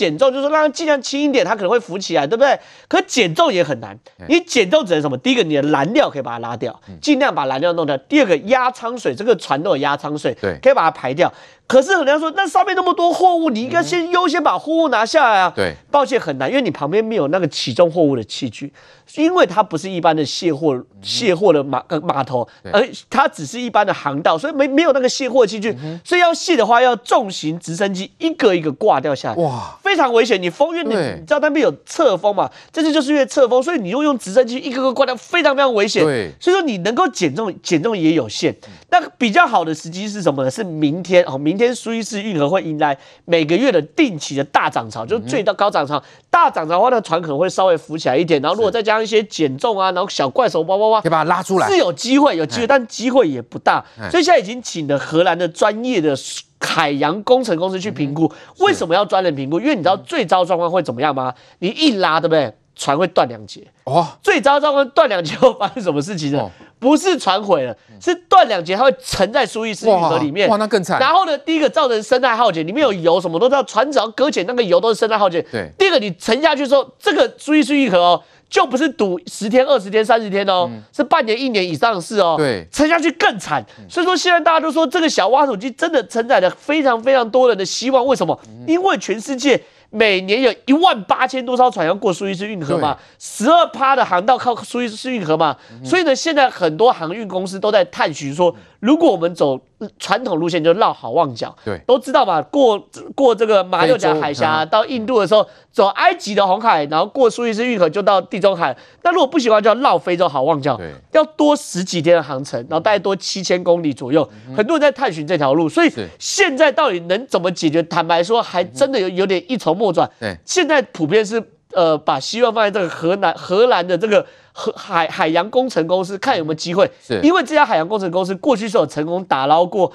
减重，就是让它尽量轻一点，它可能会浮起来，对不对？可减重也很难，你减重只能什么？第一个，你的燃料可以把它拉掉，尽量把燃料弄掉。第二个，压舱水，这个船都有压舱水，对，可以把它排掉。可是人家说，那上面那么多货物，你应该先优先把货物拿下来啊。对，抱歉很难，因为你旁边没有那个起重货物的器具，因为它不是一般的卸货卸货的码呃码头，而它只是一般的航道，所以没没有那个卸货器具，所以要卸的话，要重型直升机一个一个挂掉下来，哇，非常危险。你风因为你你知道那边有侧风嘛，这次就是因为侧风，所以你又用直升机一个个挂掉，非常非常危险。对，所以说你能够减重减重也有限。那比较好的时机是什么呢？是明天哦，明天苏伊士运河会迎来每个月的定期的大涨潮，就是最高涨潮。大涨潮的话，那船可能会稍微浮起来一点。然后如果再加上一些减重啊，然后小怪手哇哇哇，可以把它拉出来，是有机会，有机会，但机会也不大。所以现在已经请了荷兰的专业的海洋工程公司去评估。为什么要专人评估？因为你知道最糟状况会怎么样吗？你一拉，对不对？船会断两节。哦，最糟状况断两节会发生什么事情呢？不是船毁了，是断两节，它会沉在苏伊士运河里面。哇，那更惨。然后呢，第一个造成生态浩劫，里面有油，什么都知道。船只要搁浅，那个油都是生态浩劫。对。第二个，你沉下去之后，这个苏伊士运河哦，就不是赌十天、二十天、三十天哦，嗯、是半年、一年以上的事哦。对。沉下去更惨。所以说，现在大家都说这个小挖土机真的承载了非常非常多人的希望。为什么？因为全世界。每年有一万八千多艘船要过苏伊士运河嘛，十二趴的航道靠苏伊士运河嘛，所以呢，现在很多航运公司都在探寻说，如果我们走。传统路线就绕好望角，对，都知道嘛。过过这个马六甲海峡到印度的时候，走埃及的红海，然后过苏伊士运河就到地中海。那如果不喜欢，就要绕非洲好望角，对，要多十几天的航程，然后大概多七千公里左右。很多人在探寻这条路，所以现在到底能怎么解决？坦白说，还真的有有点一筹莫展。对，现在普遍是呃，把希望放在这个荷兰荷兰的这个。和海海洋工程公司看有没有机会，是因为这家海洋工程公司过去是有成功打捞过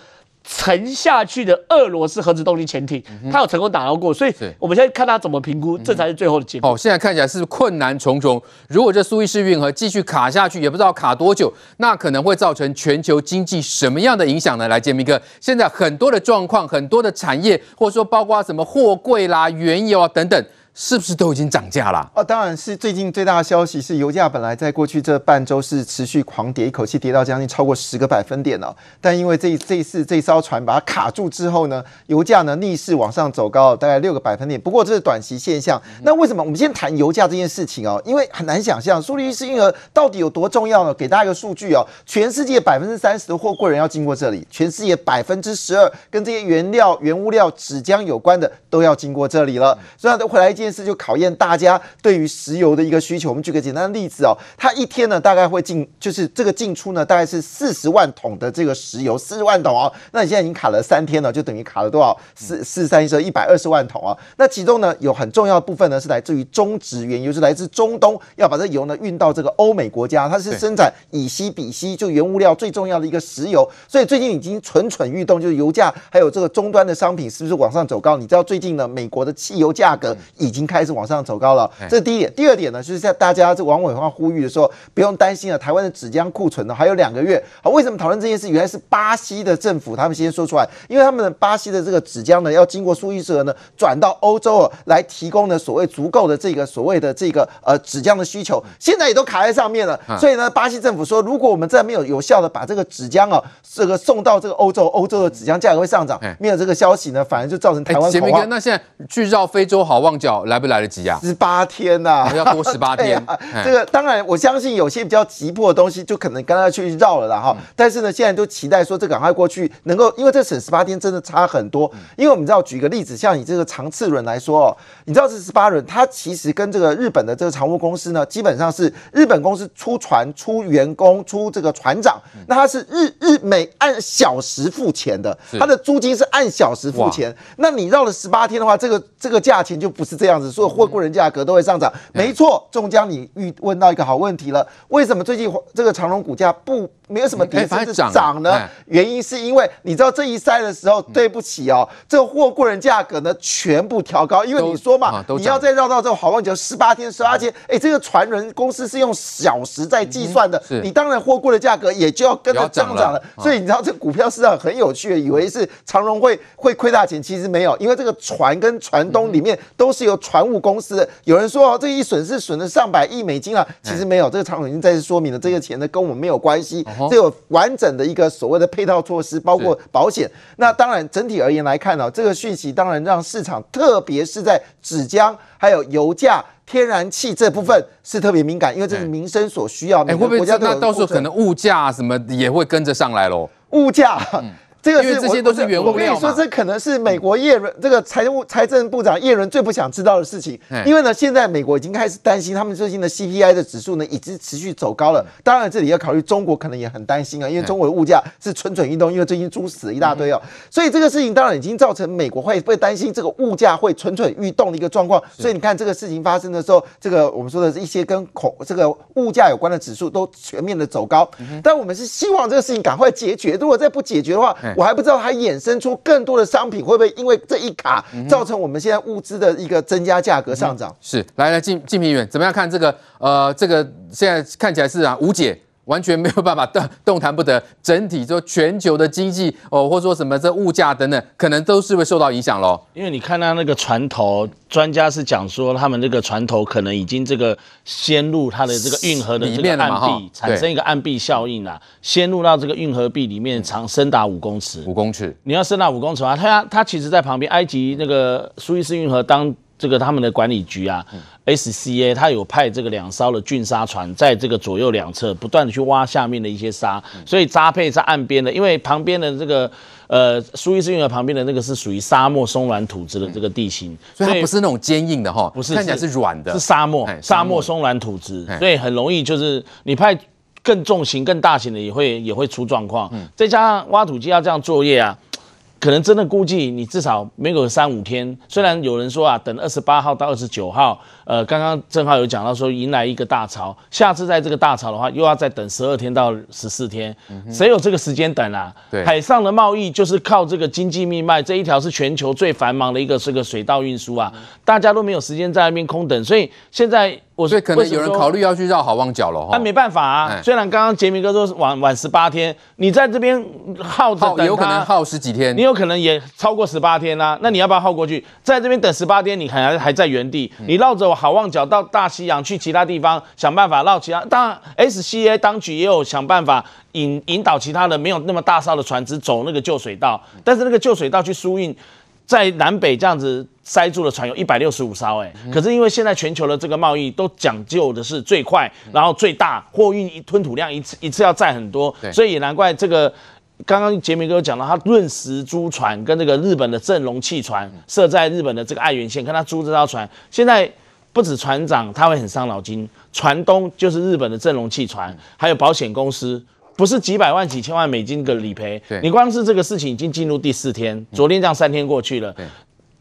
沉下去的俄罗斯核子动力潜艇，它有成功打捞过，所以我们现在看它怎么评估，这才是最后的结果。哦，现在看起来是困难重重。如果这苏伊士运河继续卡下去，也不知道卡多久，那可能会造成全球经济什么样的影响呢？来，建明哥，现在很多的状况，很多的产业，或者说包括什么货柜啦、原油啊等等。是不是都已经涨价了？哦，当然是。最近最大的消息是，油价本来在过去这半周是持续狂跌，一口气跌到将近超过十个百分点了。但因为这这次这艘船把它卡住之后呢，油价呢逆势往上走高，大概六个百分点。不过这是短期现象。那为什么我们先谈油价这件事情哦？因为很难想象苏黎世运河到底有多重要呢？给大家一个数据哦，全世界百分之三十的货柜人要经过这里，全世界百分之十二跟这些原料、原物料、纸浆有关的都要经过这里了。所以回来一件。事就考验大家对于石油的一个需求。我们举个简单的例子哦，它一天呢大概会进，就是这个进出呢大概是四十万桶的这个石油，四十万桶哦。那你现在已经卡了三天了，就等于卡了多少？四四三一十一百二十万桶啊。那其中呢有很重要的部分呢是来自于中质原油，是来自中东要把这油呢运到这个欧美国家，它是生产乙烯、丙烯就原物料最重要的一个石油。所以最近已经蠢蠢欲动，就是油价还有这个终端的商品是不是往上走高？你知道最近呢美国的汽油价格已经开始往上走高了，这是第一点。第二点呢，就是在大家这王伟华呼吁的时候，不用担心了。台湾的纸浆库存呢还有两个月。好，为什么讨论这件事？原来是巴西的政府他们先说出来，因为他们的巴西的这个纸浆呢要经过苏伊士河呢转到欧洲哦，来提供呢所谓足够的这个所谓的这个呃纸浆的需求，现在也都卡在上面了。所以呢，巴西政府说，如果我们再没有有效的把这个纸浆啊这个送到这个欧洲，欧洲的纸浆价格会上涨。没有这个消息呢，反而就造成台湾。杰明哥，那现在去绕非洲好望角来不来得及啊？十八天呐、啊，要多十八天。啊、这个当然，我相信有些比较急迫的东西，就可能刚刚去绕了啦哈。但是呢，现在都期待说这赶快过去，能够因为这省十八天真的差很多。因为我们知道，举个例子，像你这个长次轮来说哦，你知道这十八轮，它其实跟这个日本的这个常务公司呢，基本上是日本公司出船、出员工、出这个船长，那它是日日每按小时付钱的，它的租金是按小时付钱。那你绕了十八天的话，这个这个价钱就不是这样子，所有货柜人价格都会上涨。没错，中江，你遇问到一个好问题了，为什么最近这个长荣股价不没有什么跌，甚至涨呢？哎、原因是因为你知道这一塞的时候，对不起哦，嗯、这个货柜人价格呢全部调高，因为你说嘛，啊、你要再绕到这个好望角十八天，十八天，哎，这个船轮公司是用小时在计算的，嗯、你当然货柜的价格也就要跟着增长了。所以你知道这股票市场很有趣，以为是长荣会会亏大钱，其实没有，因为这个船跟船东里面都是由船务公司的。有人说哦，这一损是损了上百亿美金啊，其实没有，这个长荣已经再次说明了，这个钱呢跟我们没有关系。这有完整的一个所谓的配套措施，包括保险。那当然，整体而言来看呢，这个讯息当然让市场，特别是在纸浆、还有油价、天然气这部分是特别敏感，因为这是民生所需要。哎，会不会那到时候可能物价什么也会跟着上来喽？物价。这个是这些都是原物料。我跟你说，这可能是美国叶伦这个财务财政部长叶伦最不想知道的事情。因为呢，现在美国已经开始担心，他们最近的 CPI 的指数呢，已经持续走高了。当然，这里要考虑中国可能也很担心啊，因为中国的物价是蠢蠢欲动，因为最近猪死了一大堆哦。所以这个事情当然已经造成美国会会担心这个物价会蠢蠢欲动的一个状况。所以你看这个事情发生的时候，这个我们说的是一些跟恐这个物价有关的指数都全面的走高。但我们是希望这个事情赶快解决。如果再不解决的话，我还不知道还。衍生出更多的商品，会不会因为这一卡造成我们现在物资的一个增加价格上涨？是，来来，静静平远怎么样看这个？呃，这个现在看起来是啊无解。完全没有办法动动弹不得，整体说全球的经济哦，或者说什么这物价等等，可能都是会受到影响喽。因为你看到那个船头，专家是讲说，他们那个船头可能已经这个先入它的这个运河的这个岸壁，产生一个岸壁效应啊，先入到这个运河壁里面，长深达五公尺。五公尺，你要深达五公尺的话，它它其实在旁边，埃及那个苏伊士运河当。这个他们的管理局啊，SCA，他有派这个两艘的浚沙船，在这个左右两侧不断的去挖下面的一些沙，所以搭配在岸边的，因为旁边的这个呃苏伊士运河旁边的那个是属于沙漠松软土质的这个地形，所以它不是那种坚硬的哈，不是，看起来是软的，是沙漠，沙漠。松软土质，所以很容易就是你派更重型、更大型的也会也会出状况，再加上挖土机要这样作业啊。可能真的估计你至少没有三五天，虽然有人说啊，等二十八号到二十九号，呃，刚刚正好有讲到说迎来一个大潮，下次在这个大潮的话，又要再等十二天到十四天，谁有这个时间等啊？对，海上的贸易就是靠这个经济命脉，这一条是全球最繁忙的一个这个水道运输啊，大家都没有时间在那边空等，所以现在。我所以可能有人考虑要去绕好望角了哈，那没办法啊。虽然刚刚杰明哥说晚晚十八天，你在这边耗着等，有可能耗十几天，你有可能也超过十八天啦。那你要不要耗过去？在这边等十八天，你还还在原地，你绕着好望角到大西洋去其他地方想办法绕其他。当然，SCA 当局也有想办法引引导其他的没有那么大艘的船只走那个旧水道，但是那个旧水道去输运。在南北这样子塞住的船有一百六十五艘，哎，可是因为现在全球的这个贸易都讲究的是最快，然后最大货运一吞吐量一次一次要载很多，所以也难怪这个刚刚杰明哥讲到，他润时租船跟这个日本的正隆汽船设在日本的这个爱媛县，跟他租这艘船，现在不止船长他会很伤脑筋，船东就是日本的正隆汽船，还有保险公司。不是几百万、几千万美金的理赔，你光是这个事情已经进入第四天，昨天这样三天过去了，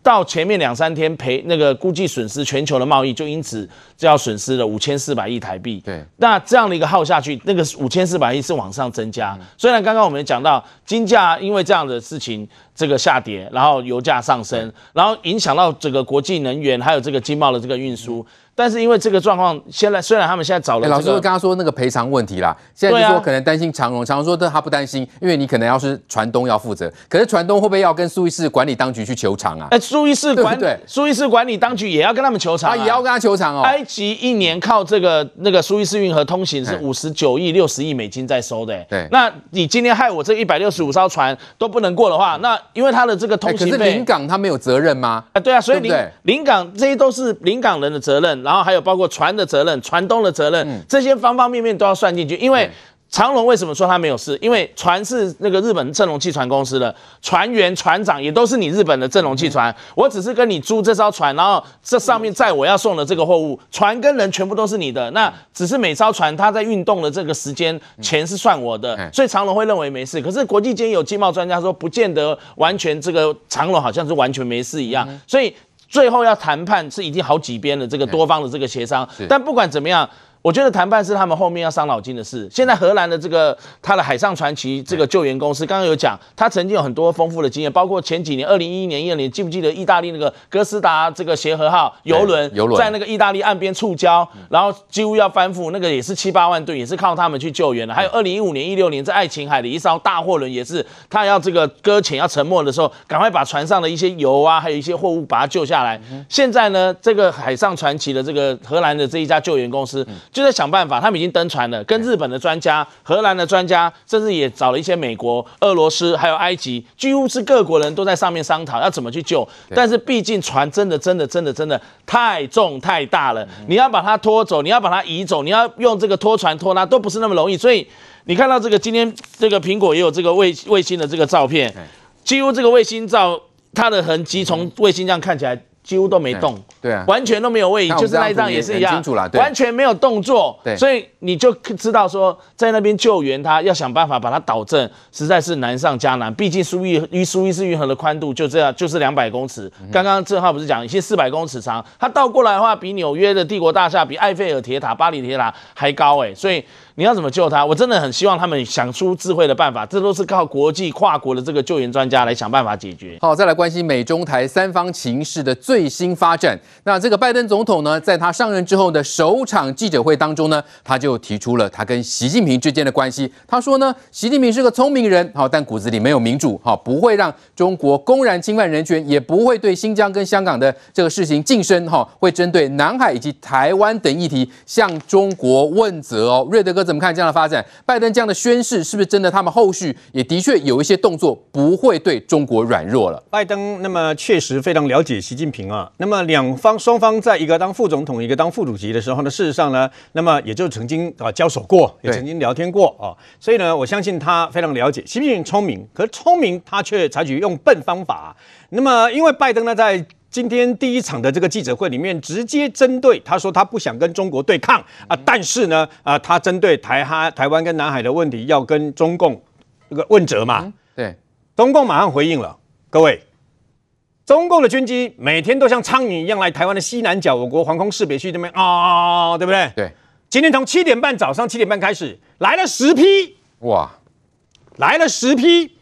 到前面两三天赔那个估计损失，全球的贸易就因此就要损失了五千四百亿台币。对，那这样的一个耗下去，那个五千四百亿是往上增加。虽然刚刚我们讲到金价因为这样的事情这个下跌，然后油价上升，然后影响到整个国际能源还有这个经贸的这个运输。但是因为这个状况，现在虽然他们现在找了、这个，老师会跟他说那个赔偿问题啦，现在就说可能担心长荣，长荣说他不担心，因为你可能要是船东要负责，可是船东会不会要跟苏伊士管理当局去求偿啊？哎，苏伊士管对苏伊士管理当局也要跟他们求偿、啊，他也要跟他求偿哦。埃及一年靠这个那个苏伊士运河通行是五十九亿六十亿美金在收的、欸，对，那你今天害我这一百六十五艘船都不能过的话，那因为他的这个通行费，可是临港他没有责任吗？啊，对啊，所以临临港这些都是临港人的责任，然后还有包括船。的责任、船东的责任，这些方方面面都要算进去。因为长龙为什么说他没有事？因为船是那个日本正隆汽船公司的船员、船长也都是你日本的正隆汽船。我只是跟你租这艘船，然后这上面载我要送的这个货物，船跟人全部都是你的。那只是每艘船它在运动的这个时间，钱是算我的，所以长龙会认为没事。可是国际间有经贸专家说，不见得完全这个长龙好像是完全没事一样，所以。最后要谈判是已经好几边的这个多方的这个协商，但不管怎么样，我觉得谈判是他们后面要伤脑筋的事。现在荷兰的这个他的海上传奇这个救援公司，刚刚有讲，他曾经有很多丰富的经验，包括前几年二零一一年、一二年，记不记得意大利那个哥斯达这个协和号游轮，游轮在那个意大利岸边触礁，然后几乎要翻覆，那个也是七八万吨，也是靠他们去救援的。还有二零一五年、一六年在爱琴海的一艘大货轮，也是他要这个搁浅要沉没的时候，赶快把船上的一些油啊，还有一些货物把它救下来。现在呢，这个海上传奇的这个荷兰的这一家救援公司。就在想办法，他们已经登船了，跟日本的专家、荷兰的专家，甚至也找了一些美国、俄罗斯还有埃及，几乎是各国人都在上面商讨要怎么去救。但是毕竟船真的、真的、真的、真的太重太大了，你要把它拖走，你要把它移走，你要用这个拖船拖拉都不是那么容易。所以你看到这个今天这个苹果也有这个卫卫星的这个照片，几乎这个卫星照它的痕迹从卫星这样看起来。几乎都没动，对啊，完全都没有位移，就是那一张也是一样，完全没有动作，对，所以你就知道说，在那边救援他，要想办法把他导正，实在是难上加难。毕竟苏伊与苏伊士运河的宽度就这样，就是两百公尺。刚刚正浩不是讲，已经四百公尺长，它倒过来的话，比纽约的帝国大厦、比埃菲尔铁塔、巴黎铁塔还高哎，所以。你要怎么救他？我真的很希望他们想出智慧的办法，这都是靠国际跨国的这个救援专家来想办法解决。好，再来关心美中台三方情势的最新发展。那这个拜登总统呢，在他上任之后的首场记者会当中呢，他就提出了他跟习近平之间的关系。他说呢，习近平是个聪明人，好，但骨子里没有民主，好，不会让中国公然侵犯人权，也不会对新疆跟香港的这个事情晋升，哈，会针对南海以及台湾等议题向中国问责哦。瑞德哥。怎么看这样的发展？拜登这样的宣誓是不是真的？他们后续也的确有一些动作，不会对中国软弱了。拜登那么确实非常了解习近平啊。那么两方双方在一个当副总统，一个当副主席的时候呢，事实上呢，那么也就曾经啊交手过，也曾经聊天过啊。所以呢，我相信他非常了解习近平聪明，可是聪明他却采取用笨方法。那么因为拜登呢在。今天第一场的这个记者会里面，直接针对他说他不想跟中国对抗啊，但是呢，啊，他针对台哈台湾跟南海的问题要跟中共这个问责嘛，对，中共马上回应了，各位，中共的军机每天都像苍蝇一样来台湾的西南角，我国防空识别区这边啊，对不对？对，今天从七点半早上七点半开始来了十批，哇，来了十批，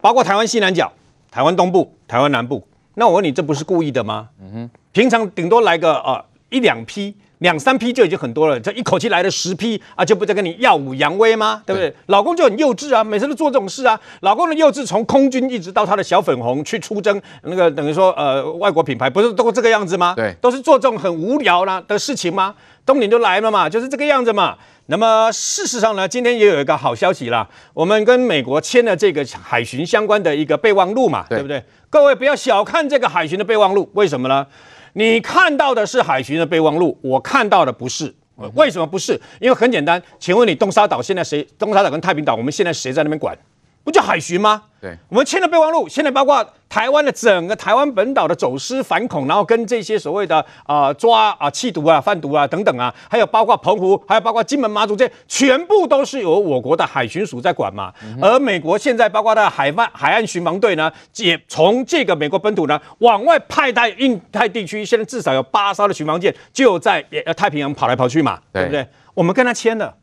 包括台湾西南角、台湾东部、台湾南部。那我问你，这不是故意的吗？嗯哼，平常顶多来个呃一两批、两三批就已经很多了，这一口气来了十批啊，就不再跟你耀武扬威吗？对不对？对，老公就很幼稚啊，每次都做这种事啊。老公的幼稚从空军一直到他的小粉红去出征那个等于说呃外国品牌，不是都这个样子吗？对，都是做这种很无聊啦的事情吗？冬天就来了嘛，就是这个样子嘛。那么事实上呢，今天也有一个好消息啦，我们跟美国签了这个海巡相关的一个备忘录嘛，对，对不对？各位不要小看这个海巡的备忘录，为什么呢？你看到的是海巡的备忘录，我看到的不是。为什么不是？因为很简单，请问你东沙岛现在谁？东沙岛跟太平岛，我们现在谁在那边管？不就海巡吗？对，我们签了备忘录，现在包括台湾的整个台湾本岛的走私反恐，然后跟这些所谓的啊、呃、抓啊弃毒啊贩毒啊等等啊，还有包括澎湖，还有包括金门马祖这些，全部都是由我国的海巡署在管嘛。嗯、而美国现在包括的海岸海岸巡防队呢，也从这个美国本土呢往外派到印太地区，现在至少有八艘的巡防舰就在太平洋跑来跑去嘛，对，对不对？我们跟他签了。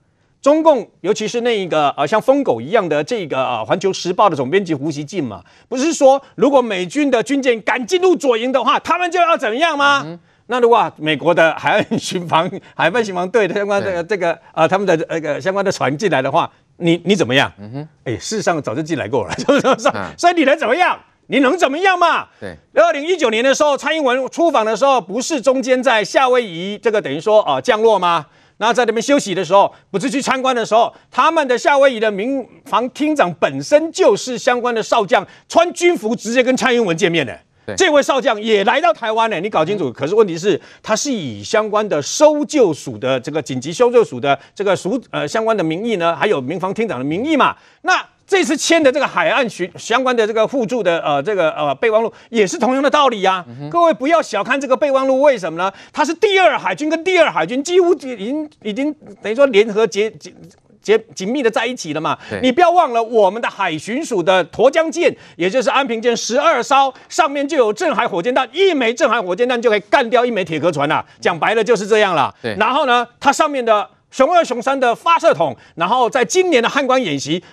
中共，尤其是那一个呃像疯狗一样的这个呃《环球时报》的总编辑胡锡进嘛，不是说如果美军的军舰敢进入左营的话，他们就要怎么样吗？嗯、那如果美国的海岸巡防、海岸巡防队的相关这个这个呃他们的那个相关的船进来的话，你你怎么样？嗯哼，哎，事实上早就进来过了，是不是？嗯、所以你能怎么样？你能怎么样嘛？对，二零一九年的时候，蔡英文出访的时候，不是中间在夏威夷这个等于说啊、呃、降落吗？那在那边休息的时候，不是去参观的时候，他们的夏威夷的民防厅长本身就是相关的少将，穿军服直接跟蔡英文见面的。对这位少将也来到台湾呢，你搞清楚。嗯、可是问题是，他是以相关的搜救署的这个紧急搜救署的这个署呃相关的名义呢，还有民防厅长的名义嘛？那。这次签的这个海岸巡相关的这个互助的呃这个呃备忘录也是同样的道理呀、啊。嗯、各位不要小看这个备忘录，为什么呢？它是第二海军跟第二海军几乎已经已经等于说联合结结结紧密的在一起了嘛。你不要忘了，我们的海巡署的沱江舰，也就是安平舰十二艘，上面就有镇海火箭弹，一枚镇海火箭弹就可以干掉一枚铁壳船了。讲白了就是这样了。然后呢，它上面的。熊二、熊三的发射筒，然后在今年的汉光演习。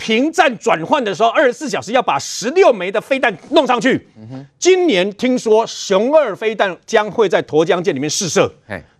平战转换的时候，二十四小时要把十六枚的飞弹弄上去。今年听说雄二飞弹将会在沱江舰里面试射。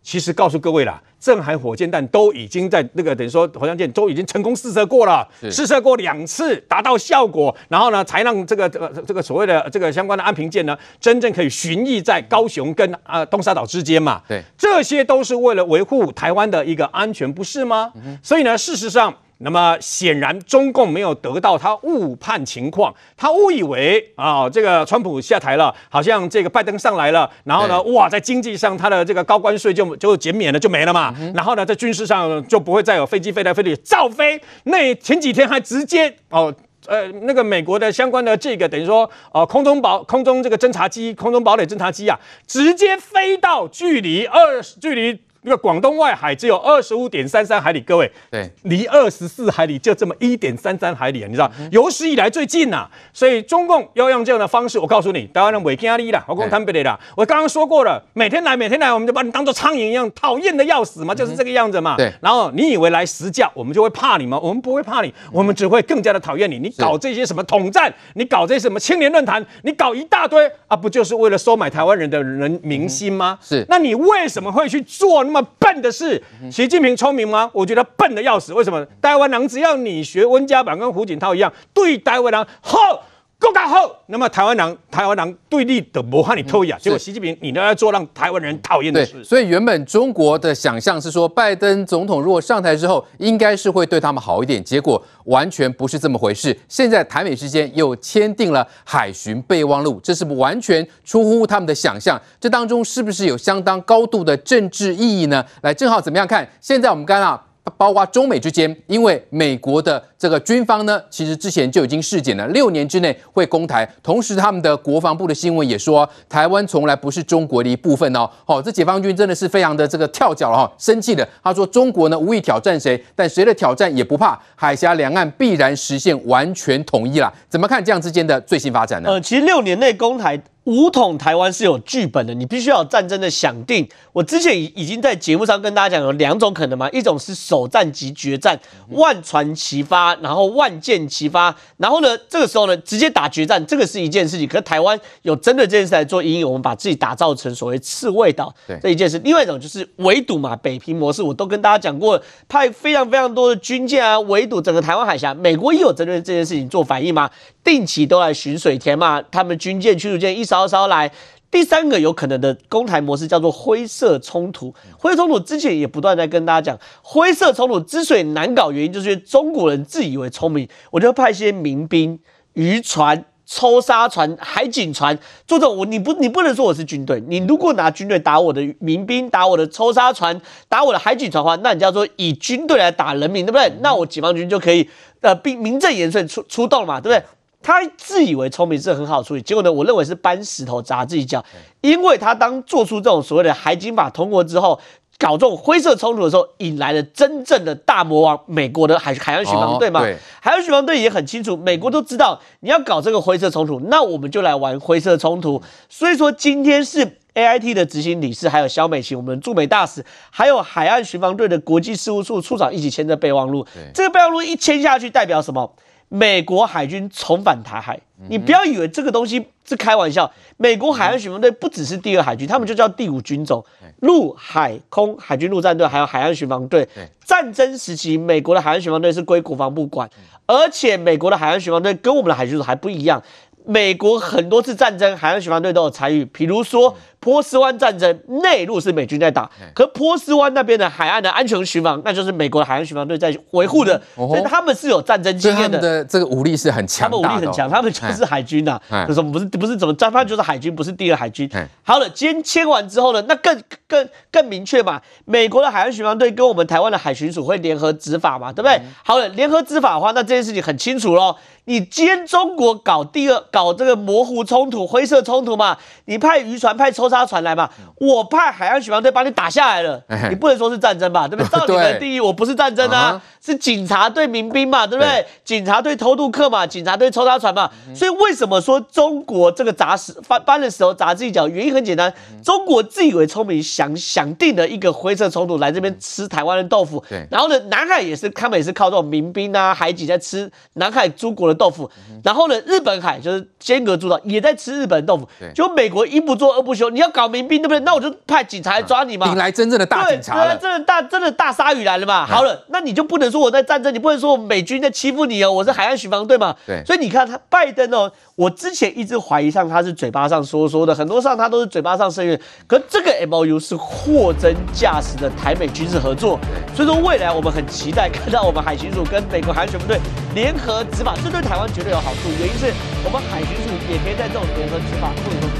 其实告诉各位啦，镇海火箭弹都已经在那个等于说沱江舰都已经成功试射过了，试射过两次达到效果，然后呢才让这个这个这个所谓的这个相关的安平舰呢真正可以巡弋在高雄跟啊东沙岛之间嘛。对，这些都是为了维护台湾的一个安全，不是吗？所以呢，事实上。那么显然，中共没有得到他误判情况，他误以为啊，这个川普下台了，好像这个拜登上来了，然后呢，哇，在经济上他的这个高关税就就减免了，就没了嘛。然后呢，在军事上就不会再有飞机飞来飞去造飞。那前几天还直接哦，呃，那个美国的相关的这个等于说哦，空中堡空中这个侦察机，空中堡垒侦察机啊，直接飞到距离二距离。那个广东外海只有二十五点三三海里，各位，对，离二十四海里就这么一点三三海里啊，你知道，有史以来最近呐、啊。所以中共要用这样的方式，我告诉你，台湾人违抗力啦，我讲坦白的啦。我刚刚说过了，每天来，每天来，我们就把你当做苍蝇一样，讨厌的要死嘛，就是这个样子嘛。对。然后你以为来实教，我们就会怕你吗？我们不会怕你，我们只会更加的讨厌你。你搞这些什么统战，你搞这些什么青年论坛，你搞一大堆啊，不就是为了收买台湾人的人民心吗？是。那你为什么会去做？那么笨的事，习近平聪明吗？我觉得笨的要死。为什么？台湾人只要你学温家宝跟胡锦涛一样，对台湾人好。够大后，那么台湾人台湾人对立的魔汉你偷呀，结果习近平你都要做让台湾人讨厌的事。所以原本中国的想象是说，拜登总统如果上台之后，应该是会对他们好一点，结果完全不是这么回事。现在台美之间又签订了海巡备忘录，这是不完全出乎他们的想象。这当中是不是有相当高度的政治意义呢？来，正好怎么样看？现在我们刚刚。包括中美之间，因为美国的这个军方呢，其实之前就已经释检了，六年之内会攻台。同时，他们的国防部的新闻也说，台湾从来不是中国的一部分哦。好，这解放军真的是非常的这个跳脚了哈，生气的。他说，中国呢无意挑战谁，但谁的挑战也不怕，海峡两岸必然实现完全统一了。怎么看这样之间的最新发展呢？呃，其实六年内攻台。武统台湾是有剧本的，你必须要有战争的想定。我之前已已经在节目上跟大家讲，有两种可能嘛，一种是首战即决战，万船齐发，然后万箭齐发，然后呢，这个时候呢，直接打决战，这个是一件事情。可是台湾有针对这件事来做阴影，我们把自己打造成所谓刺猬岛这一件事。另外一种就是围堵嘛，北平模式，我都跟大家讲过，派非常非常多的军舰啊，围堵整个台湾海峡。美国也有针对这件事情做反应嘛？定期都来巡水田嘛，他们军舰、驱逐舰一稍稍来。第三个有可能的攻台模式叫做灰色冲突。灰色冲突之前也不断在跟大家讲，灰色冲突之所以难搞，原因就是因为中国人自以为聪明，我就派一些民兵、渔船、抽沙船、海警船做这种。我你不你不能说我是军队，你如果拿军队打我的民兵、打我的抽沙船、打我的海警船的话，那你叫做以军队来打人民，对不对？那我解放军就可以呃兵名正言顺出出动嘛，对不对？他自以为聪明是很好处理，结果呢，我认为是搬石头砸自己脚，因为他当做出这种所谓的海警法通过之后，搞这种灰色冲突的时候，引来了真正的大魔王——美国的海海岸巡防队嘛。海岸巡防队也很清楚，美国都知道你要搞这个灰色冲突，那我们就来玩灰色冲突。所以说，今天是 AIT 的执行理事，还有肖美琴，我们驻美大使，还有海岸巡防队的国际事务处处长一起签的备忘录。这个备忘录一签下去，代表什么？美国海军重返台海，你不要以为这个东西是开玩笑。美国海岸巡防队不只是第二海军，他们就叫第五军种，陆海空海军陆战队，还有海岸巡防队。战争时期，美国的海岸巡防队是归国防部管，而且美国的海岸巡防队跟我们的海军署还不一样。美国很多次战争，海岸巡防队都有参与。比如说波斯湾战争，内陆是美军在打，可波斯湾那边的海岸的安全巡防，那就是美国的海岸巡防队在维护的。所以他们是有战争经验的。的这个武力是很强，他们武力很强，他们就是海军呐、啊。就是不是不是怎么战，他就是海军，不是第二海军。好了，今天签完之后呢，那更更更明确嘛。美国的海岸巡防队跟我们台湾的海巡署会联合执法嘛，对不对？好了，联合执法的话，那这件事情很清楚喽。你今天中国搞第二搞这个模糊冲突、灰色冲突嘛？你派渔船、派抽沙船来嘛？我派海岸巡防队把你打下来了，你不能说是战争吧？对不对？照你的定义，我不是战争啊。是警察对民兵嘛，对不对？对警察对偷渡客嘛，警察对抽沙船嘛。嗯、所以为什么说中国这个砸石翻翻的时候砸自己脚？原因很简单，嗯、中国自以为聪明，想想定了一个灰色冲突来这边吃台湾的豆腐。对，然后呢，南海也是他们也是靠这种民兵啊、海警在吃南海诸国的豆腐。嗯、然后呢，日本海就是间隔诸岛也在吃日本的豆腐。对，就美国一不做二不休，你要搞民兵对不对？那我就派警察来抓你嘛。迎来真正的大警察了，真的大真的大鲨鱼来了嘛？好了，那你就不能说我在战争，你不能说我美军在欺负你哦，我是海岸巡防队嘛。对，所以你看他拜登哦，我之前一直怀疑上他是嘴巴上说说的，很多上他都是嘴巴上声援，可这个 MOU 是货真价实的台美军事合作。所以说未来我们很期待看到我们海巡署跟美国海岸巡防队联合执法，这对台湾绝对有好处。原因是我们海巡署也可以在这种联合执法过程中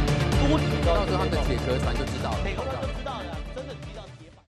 多提高，到时候他们的铁壳船就知道了。